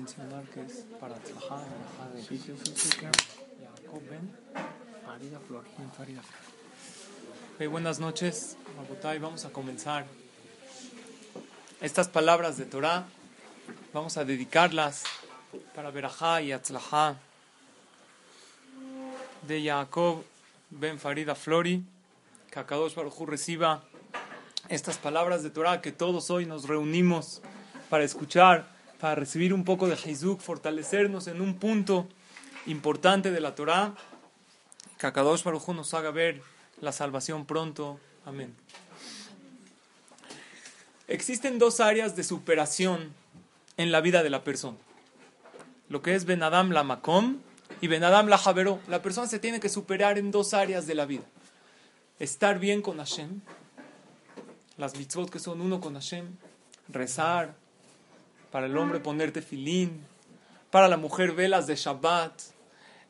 mencionar que es para trabajar de Sí, sí, sí, sí, claro. Jacob Ben Farida Flor. Farida Flor. Buenas noches, Rabotay. Vamos a comenzar estas palabras de Torah. Vamos a dedicarlas para Berajá y Atzlajá de Jacob Ben Farida Flori. Que Akadosh Baruj reciba estas palabras de Torah que todos hoy nos reunimos para escuchar, para recibir un poco de Hizuk, fortalecernos en un punto importante de la Torah. Que Akadosh Baruj Hu nos haga ver la salvación pronto. Amén. Existen dos áreas de superación en la vida de la persona. Lo que es Ben Adam la Makom y Ben Adam la Javeró. La persona se tiene que superar en dos áreas de la vida. Estar bien con Hashem, las mitzvot que son uno con Hashem, rezar, para el hombre ponerte filín, para la mujer velas de Shabbat,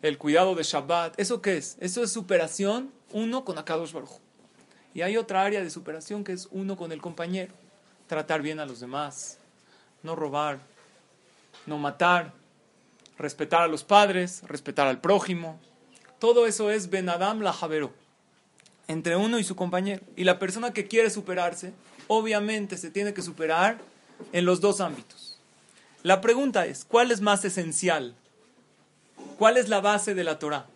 el cuidado de Shabbat. ¿Eso qué es? Eso es superación uno con Akadosh Baruj. Y hay otra área de superación que es uno con el compañero. Tratar bien a los demás, no robar, no matar, respetar a los padres, respetar al prójimo. Todo eso es Ben Adam la Javero, entre uno y su compañero. Y la persona que quiere superarse, obviamente se tiene que superar en los dos ámbitos. La pregunta es, ¿cuál es más esencial? ¿Cuál es la base de la Torah?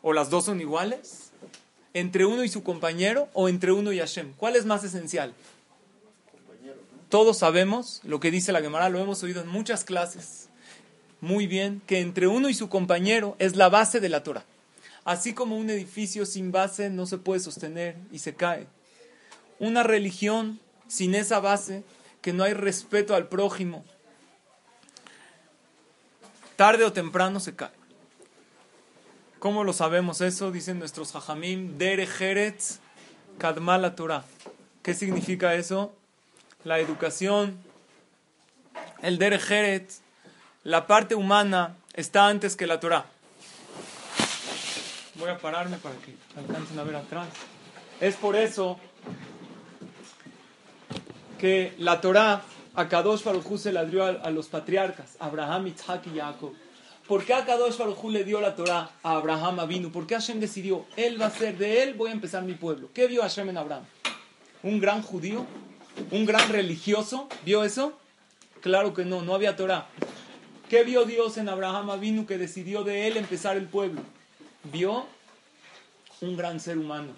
¿O las dos son iguales? ¿Entre uno y su compañero o entre uno y Hashem? ¿Cuál es más esencial? Todos sabemos lo que dice la Gemara, lo hemos oído en muchas clases. Muy bien, que entre uno y su compañero es la base de la Torah. Así como un edificio sin base no se puede sostener y se cae. Una religión sin esa base, que no hay respeto al prójimo, tarde o temprano se cae. ¿Cómo lo sabemos eso? Dicen nuestros hajamim, Dere Jeretz Kadmala Torah. ¿Qué significa eso? La educación, el Dere Jeretz, la parte humana está antes que la Torah. Voy a pararme para que alcancen a ver atrás. Es por eso que la Torah a Kadosh Baruj se la dio a, a, los patriarcas, Abraham, Isaac y Jacob. ¿Por qué a Kadosh Baruj le dio la Torah a Abraham Avinu? ¿Por qué Hashem decidió, él va a ser de él, voy a empezar mi pueblo? ¿Qué vio Hashem en Abraham? ¿Un gran judío? ¿Un gran religioso? ¿Vio eso? Claro que no, no había Torah. ¿Qué vio Dios en Abraham Avinu que decidió de él empezar el pueblo? Vio un gran ser humano.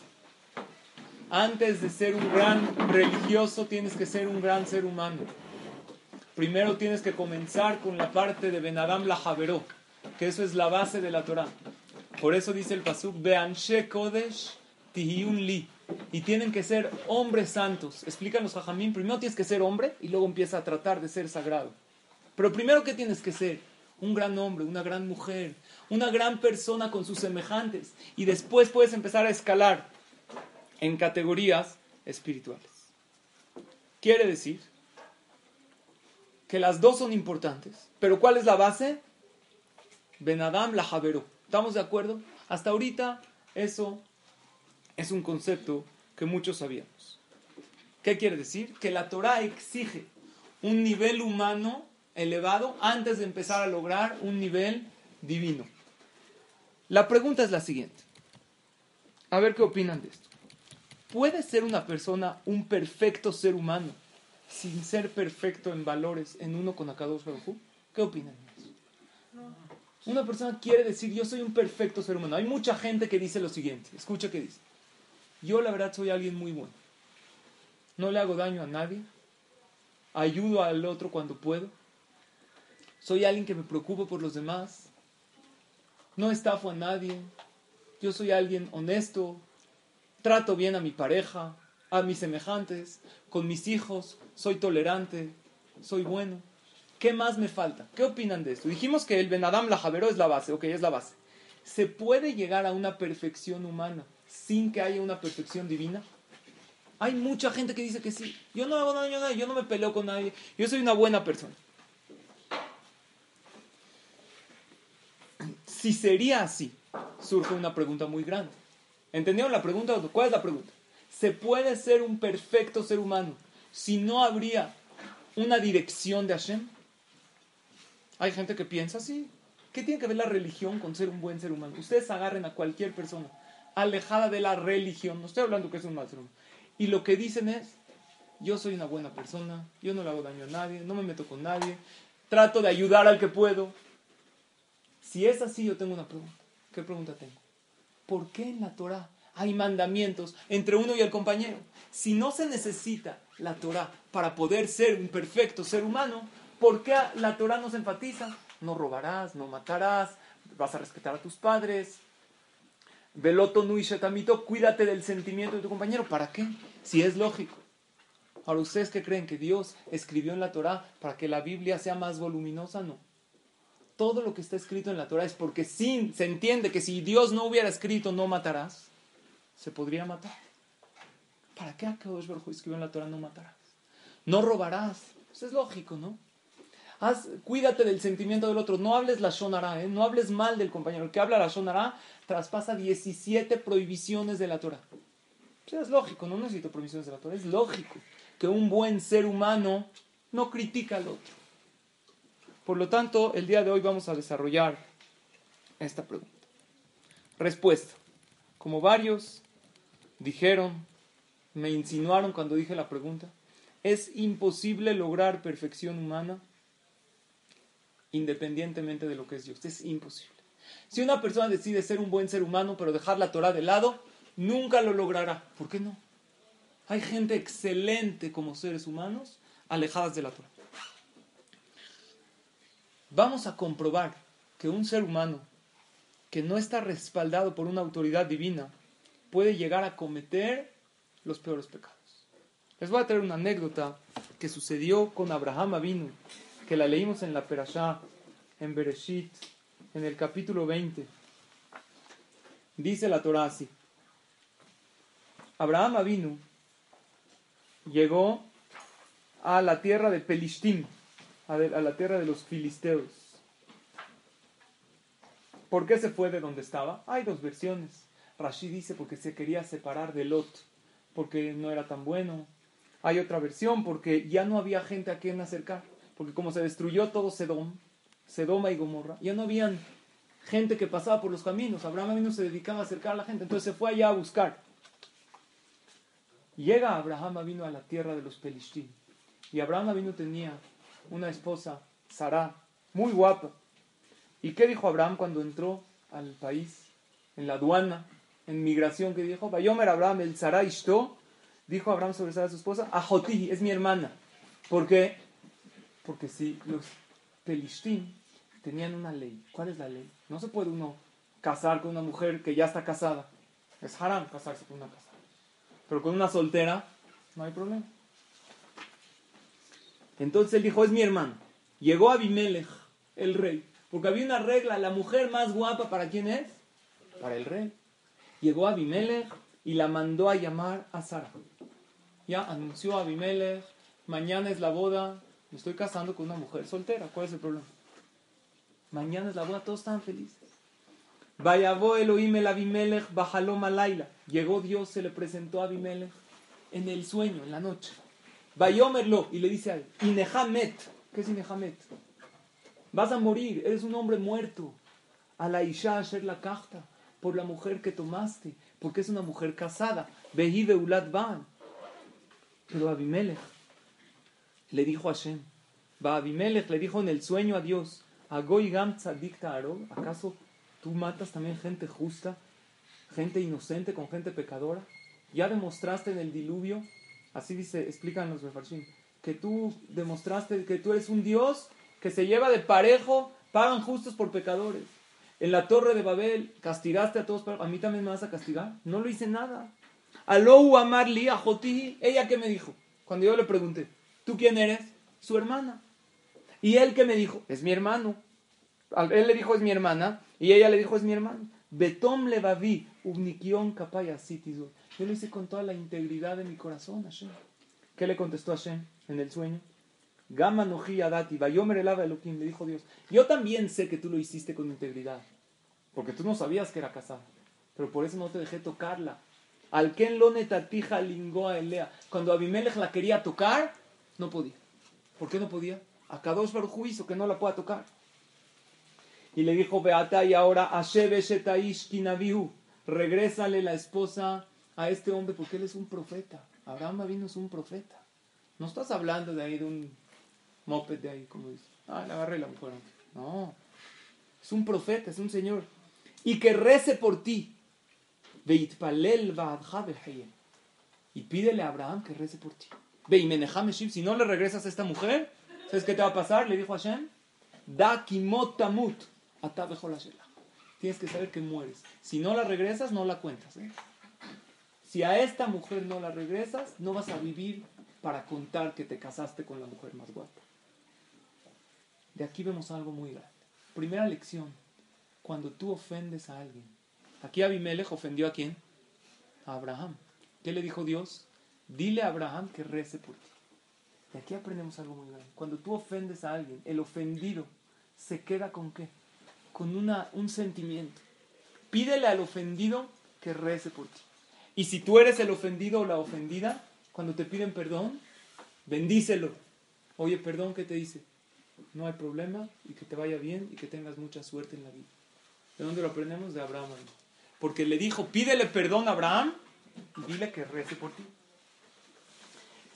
Antes de ser un gran religioso, tienes que ser un gran ser humano. Primero tienes que comenzar con la parte de Ben Adam la Javeró, que eso es la base de la Torah. Por eso dice el Pasuk, Beanshe Kodesh Tihiyun Li. Y tienen que ser hombres santos. Explican los Jajamín, primero tienes que ser hombre y luego empieza a tratar de ser sagrado. Pero primero, ¿qué tienes que ser? Un gran hombre, una gran mujer, una gran persona con sus semejantes. Y después puedes empezar a escalar en categorías espirituales. Quiere decir que las dos son importantes. Pero ¿cuál es la base? Ben Adam la Javeró. ¿Estamos de acuerdo? Hasta ahorita eso es un concepto que muchos sabíamos. ¿Qué quiere decir? Que la Torah exige un nivel humano elevado antes de empezar a lograr un nivel divino. La pregunta es la siguiente. A ver qué opinan de esto. ¿Puede ser una persona un perfecto ser humano sin ser perfecto en valores en uno con Akadosh Baruj ¿Qué opinan? Una persona quiere decir, yo soy un perfecto ser humano. Hay mucha gente que dice lo siguiente. Escucha qué dice. Yo la verdad soy alguien muy bueno. No le hago daño a nadie. Ayudo al otro cuando puedo. Soy alguien que me preocupa por los demás. No estafo a nadie. Yo soy alguien honesto. Trato bien a mi pareja, a mis semejantes, con mis hijos. Soy tolerante. Soy bueno. ¿Qué más me falta? ¿Qué opinan de esto? Dijimos que el Ben Adam la Javero es la base. Ok, es la base. ¿Se puede llegar a una perfección humana sin que haya una perfección divina? Hay mucha gente que dice que sí. Yo no hago daño a nadie, yo no me peleo con nadie, yo soy una buena persona. Si sería así, surge una pregunta muy grande. ¿Entendieron la pregunta? ¿Cuál es la pregunta? ¿Se puede ser un perfecto ser humano si no habría una dirección de Hashem? Hay gente que piensa así. ¿Qué tiene que ver la religión con ser un buen ser humano? Ustedes agarren a cualquier persona alejada de la religión, no estoy hablando que es un humano, y lo que dicen es, yo soy una buena persona, yo no le hago daño a nadie, no me meto con nadie, trato de ayudar al que puedo. Si es así, yo tengo una pregunta. ¿Qué pregunta tengo? ¿Por qué en la Torah hay mandamientos entre uno y el compañero? Si no se necesita la Torah para poder ser un perfecto ser humano, ¿por qué la Torah nos enfatiza? no robarás, no matarás, vas a respetar a tus padres. Veloto nui shetamito, cuídate del sentimiento de tu compañero. ¿Para qué? Si es lógico. Ahora, ¿ustedes qué creen? ¿Que Dios escribió en la Torah para que la Biblia sea más voluminosa? No. Todo lo que está escrito en la Torah es porque sin, se entiende que si Dios no hubiera escrito no matarás, se podría matar. ¿Para qué Akadosh Baruj escribió en la Torah no matarás? No robarás. Eso es lógico, ¿no? cuídate del sentimiento del otro. No hables la shonara, ¿eh? no hables mal del compañero. El que habla la shonara traspasa 17 prohibiciones de la Torah. es lógico, no necesito prohibiciones de la Torah. Es lógico que un buen ser humano no critica al otro. Por lo tanto, el día de hoy vamos a desarrollar esta pregunta. Respuesta. Como varios dijeron, me insinuaron cuando dije la pregunta, ¿es imposible lograr perfección humana? independientemente de lo que es Dios. Es imposible. Si una persona decide ser un buen ser humano, pero dejar la Torah de lado, nunca lo logrará. ¿Por qué no? Hay gente excelente como seres humanos alejadas de la Torah. Vamos a comprobar que un ser humano que no está respaldado por una autoridad divina puede llegar a cometer los peores pecados. Les voy a traer una anécdota que sucedió con Abraham Avinu que la leímos en la Perashá, en Bereshit, en el capítulo 20. Dice la Torah así. Abraham Avinu llegó a la tierra de Pelishtim, a la tierra de los filisteos. ¿Por qué se fue de donde estaba? Hay dos versiones. Rashid dice porque se quería separar de Lot, porque no era tan bueno. Hay otra versión porque ya no había gente a quien acercar porque como se destruyó todo Sedom, Sedoma y Gomorra, ya no habían gente que pasaba por los caminos. Abraham no se dedicaba a acercar a la gente, entonces se fue allá a buscar. Llega Abraham vino a la tierra de los Pelishtim. Y Abraham vino tenía una esposa, Sara, muy guapa. ¿Y qué dijo Abraham cuando entró al país, en la aduana, en migración? que dijo? Bayomer Abraham el Sara Ishto, dijo Abraham sobre Sara su esposa, Ajoti, es mi hermana. Porque porque si los Pelishtim tenían una ley, ¿cuál es la ley? No se puede uno casar con una mujer que ya está casada. Es haram casarse con una casada. Pero con una soltera no hay problema. Entonces él dijo, es mi hermano. Llegó Abimelech, el rey. Porque había una regla, la mujer más guapa, ¿para quién es? Para el rey. Llegó Abimelech y la mandó a llamar a Sara. Ya anunció a Abimelech, mañana es la boda me estoy casando con una mujer soltera. ¿Cuál es el problema? Mañana es la boda, todos están felices. Vayabó Elohim el Abimelech bajaló Malaila. Llegó Dios, se le presentó a Abimelech en el sueño, en la noche. Vayomerlo y le dice a él, Inehamet. ¿Qué es Inehamet? Vas a morir, eres un hombre muerto. A la Isha la carta por la mujer que tomaste, porque es una mujer casada. Vehi Ulat Ban. Pero Abimelech le dijo a Hashem, Abimelech le dijo en el sueño a Dios, Agoigam ¿acaso tú matas también gente justa, gente inocente con gente pecadora? Ya demostraste en el diluvio, así dice, explican los Mefarshim, que tú demostraste que tú eres un Dios que se lleva de parejo, pagan justos por pecadores. En la torre de Babel castigaste a todos, a mí también me vas a castigar. No lo hice nada. Alou amarli a ella que me dijo, cuando yo le pregunté, ¿Tú quién eres? Su hermana. Y él que me dijo, es mi hermano. Él le dijo, es mi hermana. Y ella le dijo, es mi hermano. Betom levavi, ubnikion kapaya Yo lo hice con toda la integridad de mi corazón, Hashem. ¿Qué le contestó Hashem en el sueño? Gama noji adati, vayomer elava elokim. Le dijo Dios, yo también sé que tú lo hiciste con integridad. Porque tú no sabías que era casada. Pero por eso no te dejé tocarla. Al ken lo netatija lingoa elea. Cuando Abimelech la quería tocar, no podía. ¿Por qué no podía? A Kadosh Baruj hizo que no la pueda tocar. Y le dijo, Beata, y ahora, regrésale la esposa a este hombre porque él es un profeta. Abraham vino es un profeta. No estás hablando de ahí de un moped de ahí, como dice. Ah, le agarré la mujer. No. Es un profeta, es un señor. Y que rece por ti. Y pídele a Abraham que rece por ti. Si no le regresas a esta mujer, ¿sabes qué te va a pasar? Le dijo Hashem. Da kimotamut. Tienes que saber que mueres. Si no la regresas, no la cuentas. ¿eh? Si a esta mujer no la regresas, no vas a vivir para contar que te casaste con la mujer más guapa. De aquí vemos algo muy grande. Primera lección, cuando tú ofendes a alguien. Aquí Abimelech ofendió a quién? A Abraham. ¿Qué le dijo Dios? Dile a Abraham que rece por ti. De aquí aprendemos algo muy grande. Cuando tú ofendes a alguien, el ofendido se queda con qué? Con una, un sentimiento. Pídele al ofendido que rece por ti. Y si tú eres el ofendido o la ofendida, cuando te piden perdón, bendícelo. Oye, perdón, ¿qué te dice? No hay problema y que te vaya bien y que tengas mucha suerte en la vida. ¿De dónde lo aprendemos? De Abraham. Porque le dijo, pídele perdón a Abraham y dile que rece por ti.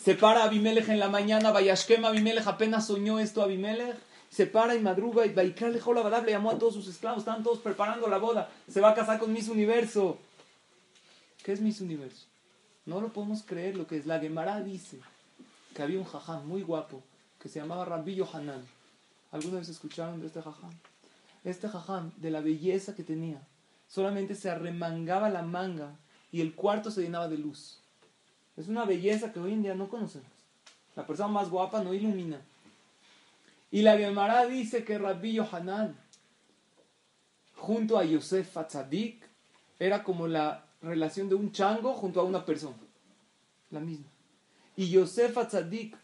Se para Abimelech en la mañana, Vayashkem Abimelech apenas soñó esto Abimelech. Se para y madruga y Vaikra le le llamó a todos sus esclavos, estaban todos preparando la boda. Se va a casar con Miss Universo. ¿Qué es Miss Universo? No lo podemos creer lo que es. La Gemara dice que había un jaján muy guapo que se llamaba Rabbi Yohanan. ¿Alguna vez escucharon de este jaján? Este jaján, de la belleza que tenía, solamente se arremangaba la manga y el cuarto se llenaba de luz. Es una belleza que hoy en día no conocemos. La persona más guapa no ilumina. Y la Gemara dice que Rabbi Yohanan, junto a Yosef Atzadik, era como la relación de un chango junto a una persona. La misma. Y Yosef Atzadik,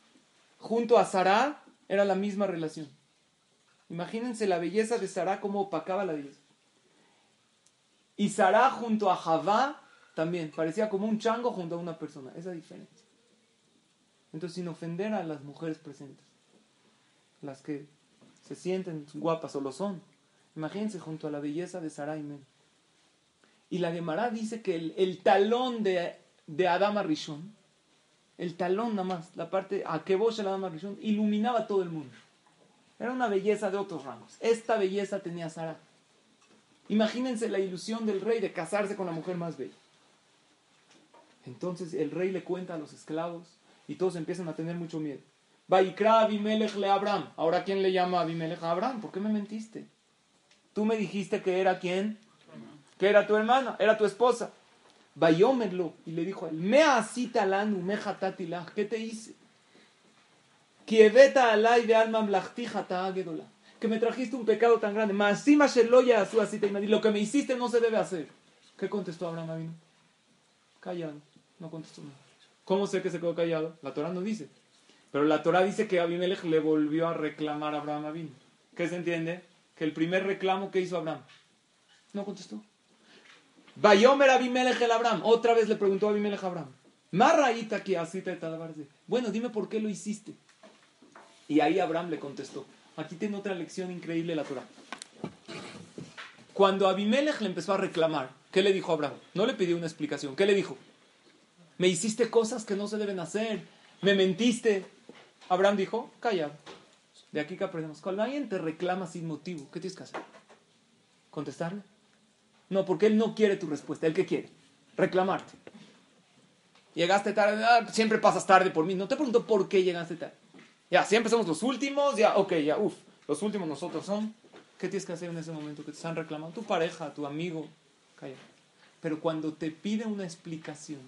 junto a Sarah, era la misma relación. Imagínense la belleza de Sarah, cómo opacaba la belleza. Y Sarah junto a Javá también parecía como un chango junto a una persona. Esa diferencia. Entonces, sin ofender a las mujeres presentes, las que se sienten guapas o lo son, imagínense junto a la belleza de Sarah y Men. Y la Gemara dice que el, talón de, de Adama Rishon, el talón nada más, la parte a que el Adama Rishon, iluminaba todo el mundo. Era una belleza de otros rangos. Esta belleza tenía Sara. Imagínense la ilusión del rey de casarse con la mujer más bella. Entonces el rey le cuenta a los esclavos y todos empiezan a tener mucho miedo. Vaikra Abimelech le Abraham. Ahora, ¿quién le llama Abimelech a Abraham? ¿Por qué me mentiste? Tú me dijiste que era quién? Que era tu hermana, era tu esposa. Vayómerlo. Y le dijo a él, me asita lanu, me ¿Qué te hice? Que me trajiste un pecado tan grande. Lo que me hiciste no se debe hacer. ¿Qué contestó Abraham Avino? Callado. No contestó nada. ¿Cómo sé que se quedó callado? La Torah no dice. Pero la Torah dice que Abimelech le volvió a reclamar a Abraham Avino. ¿Qué se entiende? Que el primer reclamo que hizo Abraham. No contestó. Bayomer Abimelech el Abraham. Otra vez le preguntó a Abimelech a Abraham. Marraíta que asita Bueno, dime por qué lo hiciste. Y ahí Abraham le contestó. Aquí tiene otra lección increíble la Torah. Cuando Abimelech le empezó a reclamar, ¿qué le dijo Abraham? No le pidió una explicación. ¿Qué le dijo? Me hiciste cosas que no se deben hacer. Me mentiste. Abraham dijo, calla. De aquí que aprendemos. Cuando alguien te reclama sin motivo, ¿qué tienes que hacer? ¿Contestarle? No, porque él no quiere tu respuesta. ¿Él qué quiere? Reclamarte. Llegaste tarde, ah, siempre pasas tarde por mí. No te pregunto por qué llegaste tarde. Ya, siempre somos los últimos, ya, ok, ya, uff, los últimos nosotros son. ¿Qué tienes que hacer en ese momento que te están reclamando? Tu pareja, tu amigo, calla. Pero cuando te pide una explicación,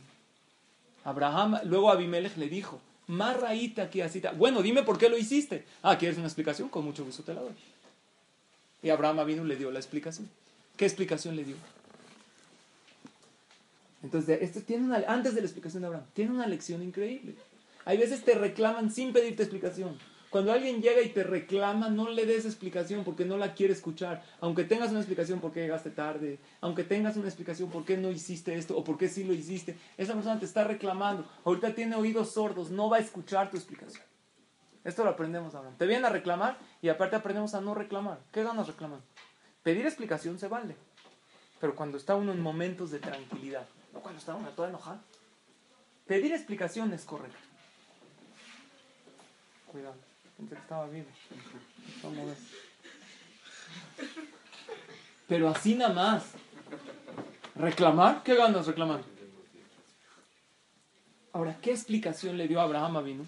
Abraham, luego Abimelech le dijo, Marraíta que así Bueno, dime por qué lo hiciste. Ah, ¿quieres una explicación? Con mucho gusto te la doy. Y Abraham vino le dio la explicación. ¿Qué explicación le dio? Entonces, esto tiene una, antes de la explicación de Abraham, tiene una lección increíble. Hay veces te reclaman sin pedirte explicación. Cuando alguien llega y te reclama, no le des explicación porque no la quiere escuchar. Aunque tengas una explicación por qué llegaste tarde, aunque tengas una explicación por qué no hiciste esto o por qué sí lo hiciste, esa persona te está reclamando. Ahorita tiene oídos sordos, no va a escuchar tu explicación. Esto lo aprendemos ahora. Te vienen a reclamar y aparte aprendemos a no reclamar. ¿Qué ganas reclamando? Pedir explicación se vale. Pero cuando está uno en momentos de tranquilidad, no cuando está uno todo enojado. Pedir explicación es correcto. Pero así nada más. ¿Reclamar? ¿Qué ganas reclamar? Ahora, ¿qué explicación le dio Abraham a Vino?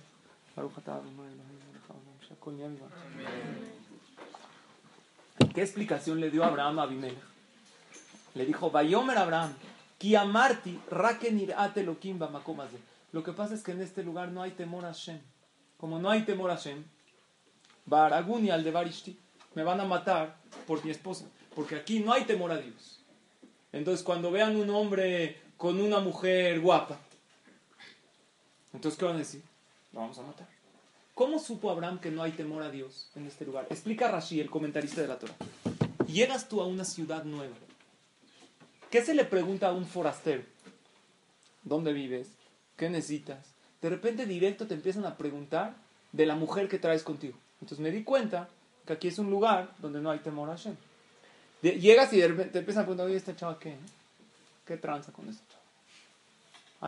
¿Qué explicación le dio Abraham a Abimelech? Le dijo, Vayomer Abraham, Kiamarti, Makomazde. Lo que pasa es que en este lugar no hay temor a Shem. Como no hay temor a Shem, Baraguni al de Barishti, me van a matar por mi esposa. Porque aquí no hay temor a Dios. Entonces, cuando vean un hombre con una mujer guapa, entonces, ¿qué van a decir? Lo vamos a matar. ¿Cómo supo Abraham que no hay temor a Dios en este lugar? Explica Rashi, el comentarista de la Torah. Llegas tú a una ciudad nueva. ¿Qué se le pregunta a un forastero? ¿Dónde vives? ¿Qué necesitas? De repente directo te empiezan a preguntar de la mujer que traes contigo. Entonces me di cuenta que aquí es un lugar donde no hay temor a Hashem. llegas y de te empiezan a preguntar, oye, ¿esta chava qué? ¿Qué tranza con chava?